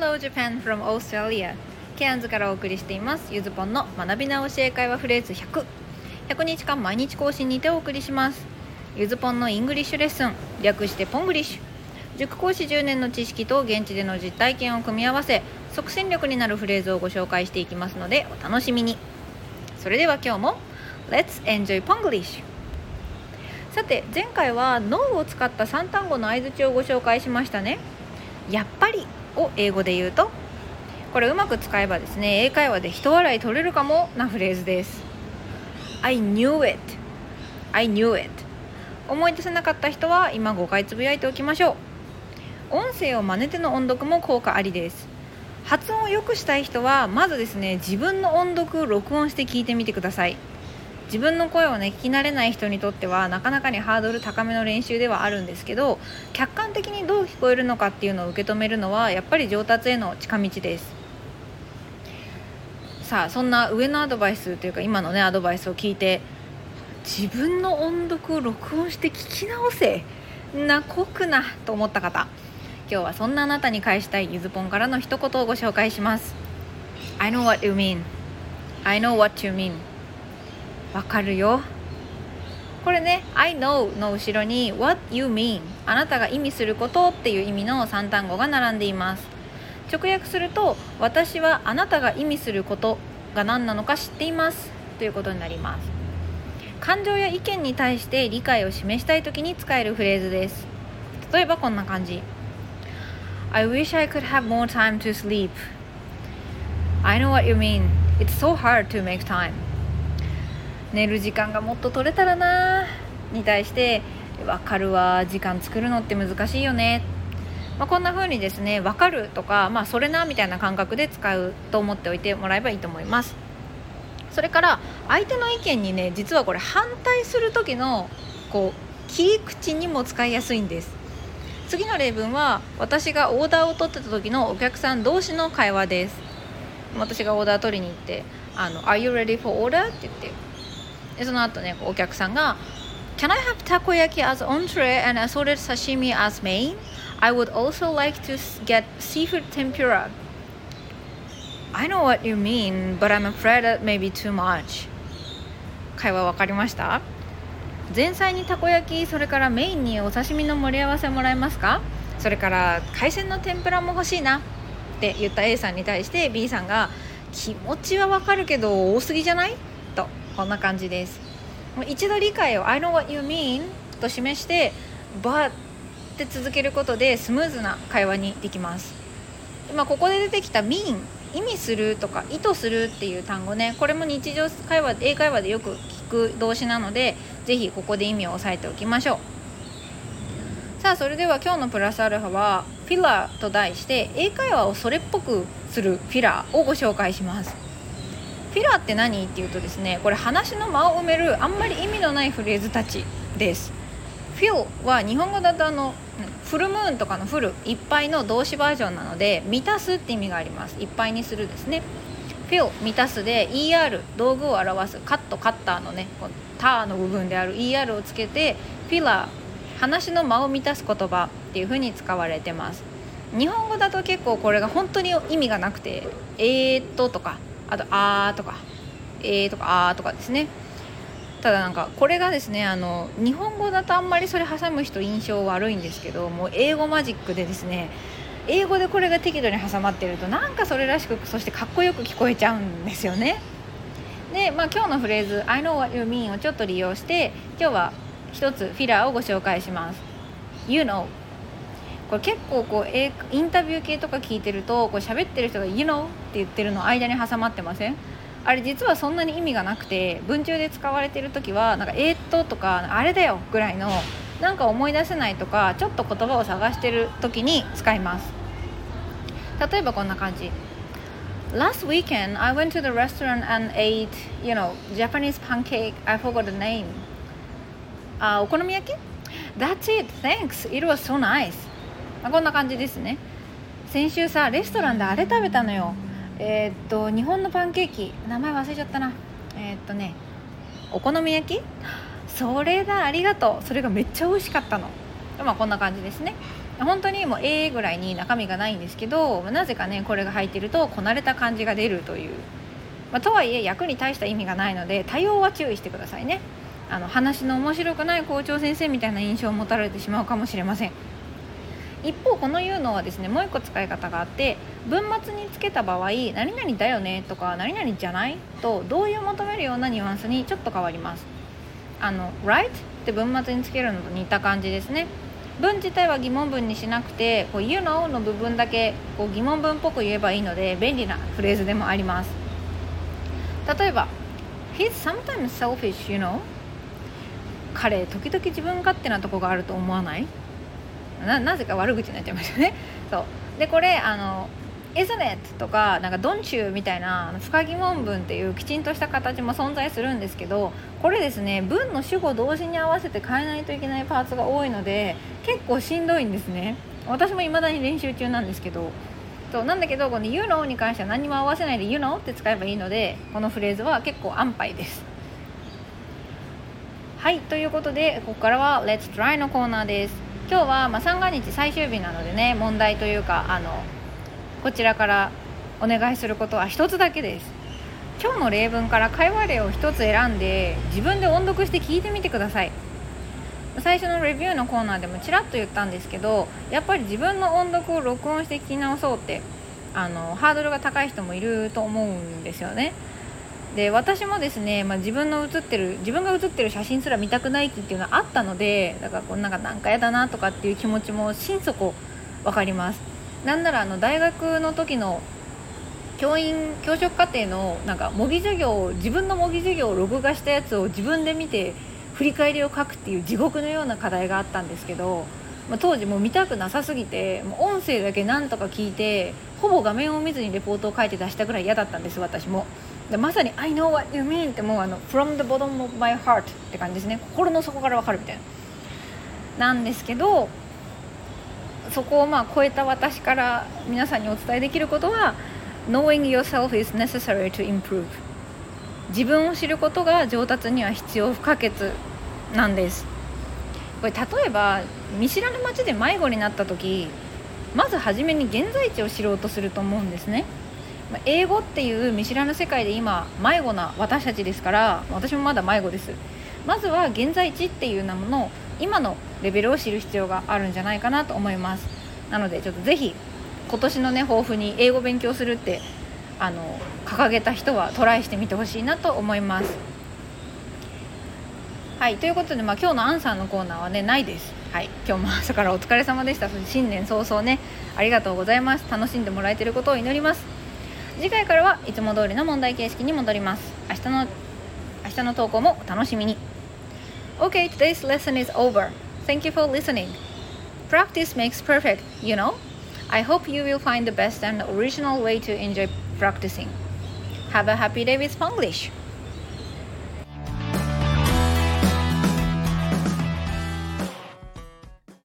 Hello Japan from Australia. ケアンズからお送りしています。ゆずぽんの学び直し英会話フレーズ100 100日間毎日更新にてお送りします。ゆずぽんのイングリッシュレッスン。略してポングリッシュ。塾講師10年の知識と現地での実体験を組み合わせ即戦力になるフレーズをご紹介していきますのでお楽しみに。それでは今日も Let's enjoy Ponglish さて前回は脳を使った3単語の相づちをご紹介しましたね。やっぱり。を英語で言うとこれうまく使えばですね英会話で人笑い取れるかもなフレーズです。I knew it. I knew it. 思い出せなかった人は今5回つぶやいておきましょう。音声を真似ての音読も効果ありです。発音を良くしたい人はまずですね自分の音読を録音して聞いてみてください。自分の声をね聞き慣れない人にとってはなかなかにハードル高めの練習ではあるんですけど客観的にどう聞こえるのかっていうのを受け止めるのはやっぱり上達への近道です。さあそんな上のアドバイスというか今のねアドバイスを聞いて自分の音読を録音して聞き直せな濃くなと思った方。今日はそんなあなたに返したいゆずぽんからの一言をご紹介します。I know what you mean. I know what you mean. わかるよ。これね I know の後ろに What you mean あなたが意味することっていう意味の3単語が並んでいます。直訳すると私はあなたが意味することが何なのか知っています。ということになります。感情や意見に対して理解を示したい時に使えるフレーズです。例えばこんな感じ。I wish I could have more time to sleep. I know what you mean. It's so hard to make time. 寝る時間がもっと取れたらなに対して分かるわ時間作るのって難しいよね、まあ、こんな風にですね分かるとか、まあ、それなみたいな感覚で使うと思っておいてもらえばいいと思います。それから相手の意見にね実はこれ反対する時のこう切り口にも使いやすいんです。次の例文は私がオーダーを取ってた時のお客さん同士の会話です。私がオーダー取りに行って「あの Are you ready for order?」って言ってでその後ねお客さんが「Can I have takoyaki as entree and assorted sashimi as main? I would also like to get seafood tempura." I know what you mean, but I'm afraid that may be too much. 会話分かりました前菜にたこ焼きそれからメインにお刺身の盛り合わせもらえますかそれから海鮮の天ぷらも欲しいなって言った A さんに対して B さんが気持ちはわかるけど多すぎじゃないこんな感じです。一度理解を I know what you mean と示して but って続けることでスムーズな会話にできます。今ここで出てきた mean 意味するとか意図するっていう単語ねこれも日常会話英会話でよく聞く動詞なので是非ここで意味を押さえておきましょう。さあそれでは今日のプラスアルファはフィラーと題して英会話をそれっぽくするフィラーをご紹介します。フィラーって何？っていうとですねこれ話の間を埋めるあんまり意味のないフレーズたちです。フィルは日本語だとあのフルムーンとかのフルいっぱいの動詞バージョンなので満たすって意味があります。いっぱいにするですね。フィル満たすで ER 道具を表すカットカッターのねこのターの部分である ER をつけてフィラー話の間を満たす言葉っていう風に使われてます。日本語だと結構これが本当に意味がなくて「えーっと」とかあと「あ」とか「えー」とか「あ」とかですね。ただなんかこれがですねあの日本語だとあんまりそれ挟む人印象悪いんですけどもう英語マジックでですね英語でこれが適度に挟まってるとなんかそれらしくそしてかっこよく聞こえちゃうんですよね。で、まあ、今日のフレーズ「I know what you mean」をちょっと利用して今日は一つフィラーをご紹介します。You know これ結構こうインタビュー系とか聞いてるとこう喋ってる人が「You know」って言ってるの間に挟まってません？あれ実はそんなに意味がなくて文中で使われてる時はなんか「えー、っと」とか「あれだよ」ぐらいのなんか思い出せないとかちょっと言葉を探してる時に使います。例えばこんな感じ。Last weekend I went to the restaurant and ate you know Japanese pancake. I forgot the name. あお好み焼き？That's it. Thanks. It was so nice. あこんな感じですね。先週さレストランであれ食べたのよ。えー、っと日本のパンケーキ。名前忘れちゃったな。えー、っとねお好み焼き？それだありがとう。それがめっちゃ美味しかったの。まあこんな感じですね。本当にもう A ぐらいに中身がないんですけどなぜかねこれが入ってるとこなれた感じが出るという、まあ、とはいえ役に大した意味がないので対応は注意してくださいね。あの話の面白くない校長先生みたいな印象を持たれてしまうかもしれません。一方このいうのはですねもう一個使い方があって文末につけた場合「何々だよね」とか「何々じゃない?」と同意を求めるようなニュアンスにちょっと変わります。あの「right」って文末につけるのと似た感じですね。文自体は疑問文にしなくてこう You know の部分だけこう疑問文っぽく言えばいいので便利なフレーズでもあります。例えば He's sometimes selfish, you know? 彼時々自分勝手なとこがあると思わない？なぜか悪口になっちゃいましたね。そう。でこれあの isn't it とかなんか don't you みたいな不可疑問文っていうきちんとした形も存在するんですけどこれですね文の主語同時に合わせて変えないといけないパーツが多いので結構しんどいんですね。私も未だに練習中なんですけど。そうなんだけどこの You know に関しては何も合わせないで You know って使えばいいのでこのフレーズは結構安牌です。はいということでここからは Let's Try のコーナーです。今日はまあ三が日最終日なのでね問題というかあのこちらからお願いすることは1つだけです。今日の例文から会話例を1つ選んで自分で音読して聞いてみてください。最初のレビューのコーナーでもちらっと言ったんですけどやっぱり自分の音読を録音して聞き直そうってあのハードルが高い人もいると思うんですよね。で私もですね、まあ、自分の写ってる自分が写ってる写真すら見たくないっていうのはあったのでだからこんなんかなんかやだなとかっていう気持ちも心底分かります。なんならあの大学の時の教員教職課程のなんか模擬授業自分の模擬授業を録画したやつを自分で見て振り返りを書くっていう地獄のような課題があったんですけど、まあ、当時もう見たくなさすぎてもう音声だけなんとか聞いてほぼ画面を見ずにレポートを書いて出したぐらい嫌だったんです私も。でまさに「I know what you mean」ってもうあの「from the bottom of my heart」って感じですね。心の底から分かるみたいな。なんですけどそこをまあ超えた私から皆さんにお伝えできることは Knowing yourself is necessary to improve 自分を知ることが上達には必要不可欠なんです。これ例えば見知らぬ街で迷子になった時まず初めに現在地を知ろうとすると思うんですね。英語っていう見知らぬ世界で今迷子な私たちですから私もまだ迷子です。まずは現在地っていうもの今のレベルを知る必要があるんじゃないかなと思います。なのでちょっとぜひ今年のね抱負に英語勉強するってあの掲げた人はトライしてみてほしいなと思います。はいということで、まあ、今日のアンサーのコーナーはねないです。はい今日も朝からお疲れ様でした。新年早々ねありがとうございます。楽しんでもらえてることを祈ります。次回からはいつも通りの問題形式に戻ります明日の明日の投稿もお楽しみに Okay, today's lesson is over. Thank you for listening. Practice makes perfect, you know? I hope you will find the best and original way to enjoy practicing. Have a happy day with Spanglish!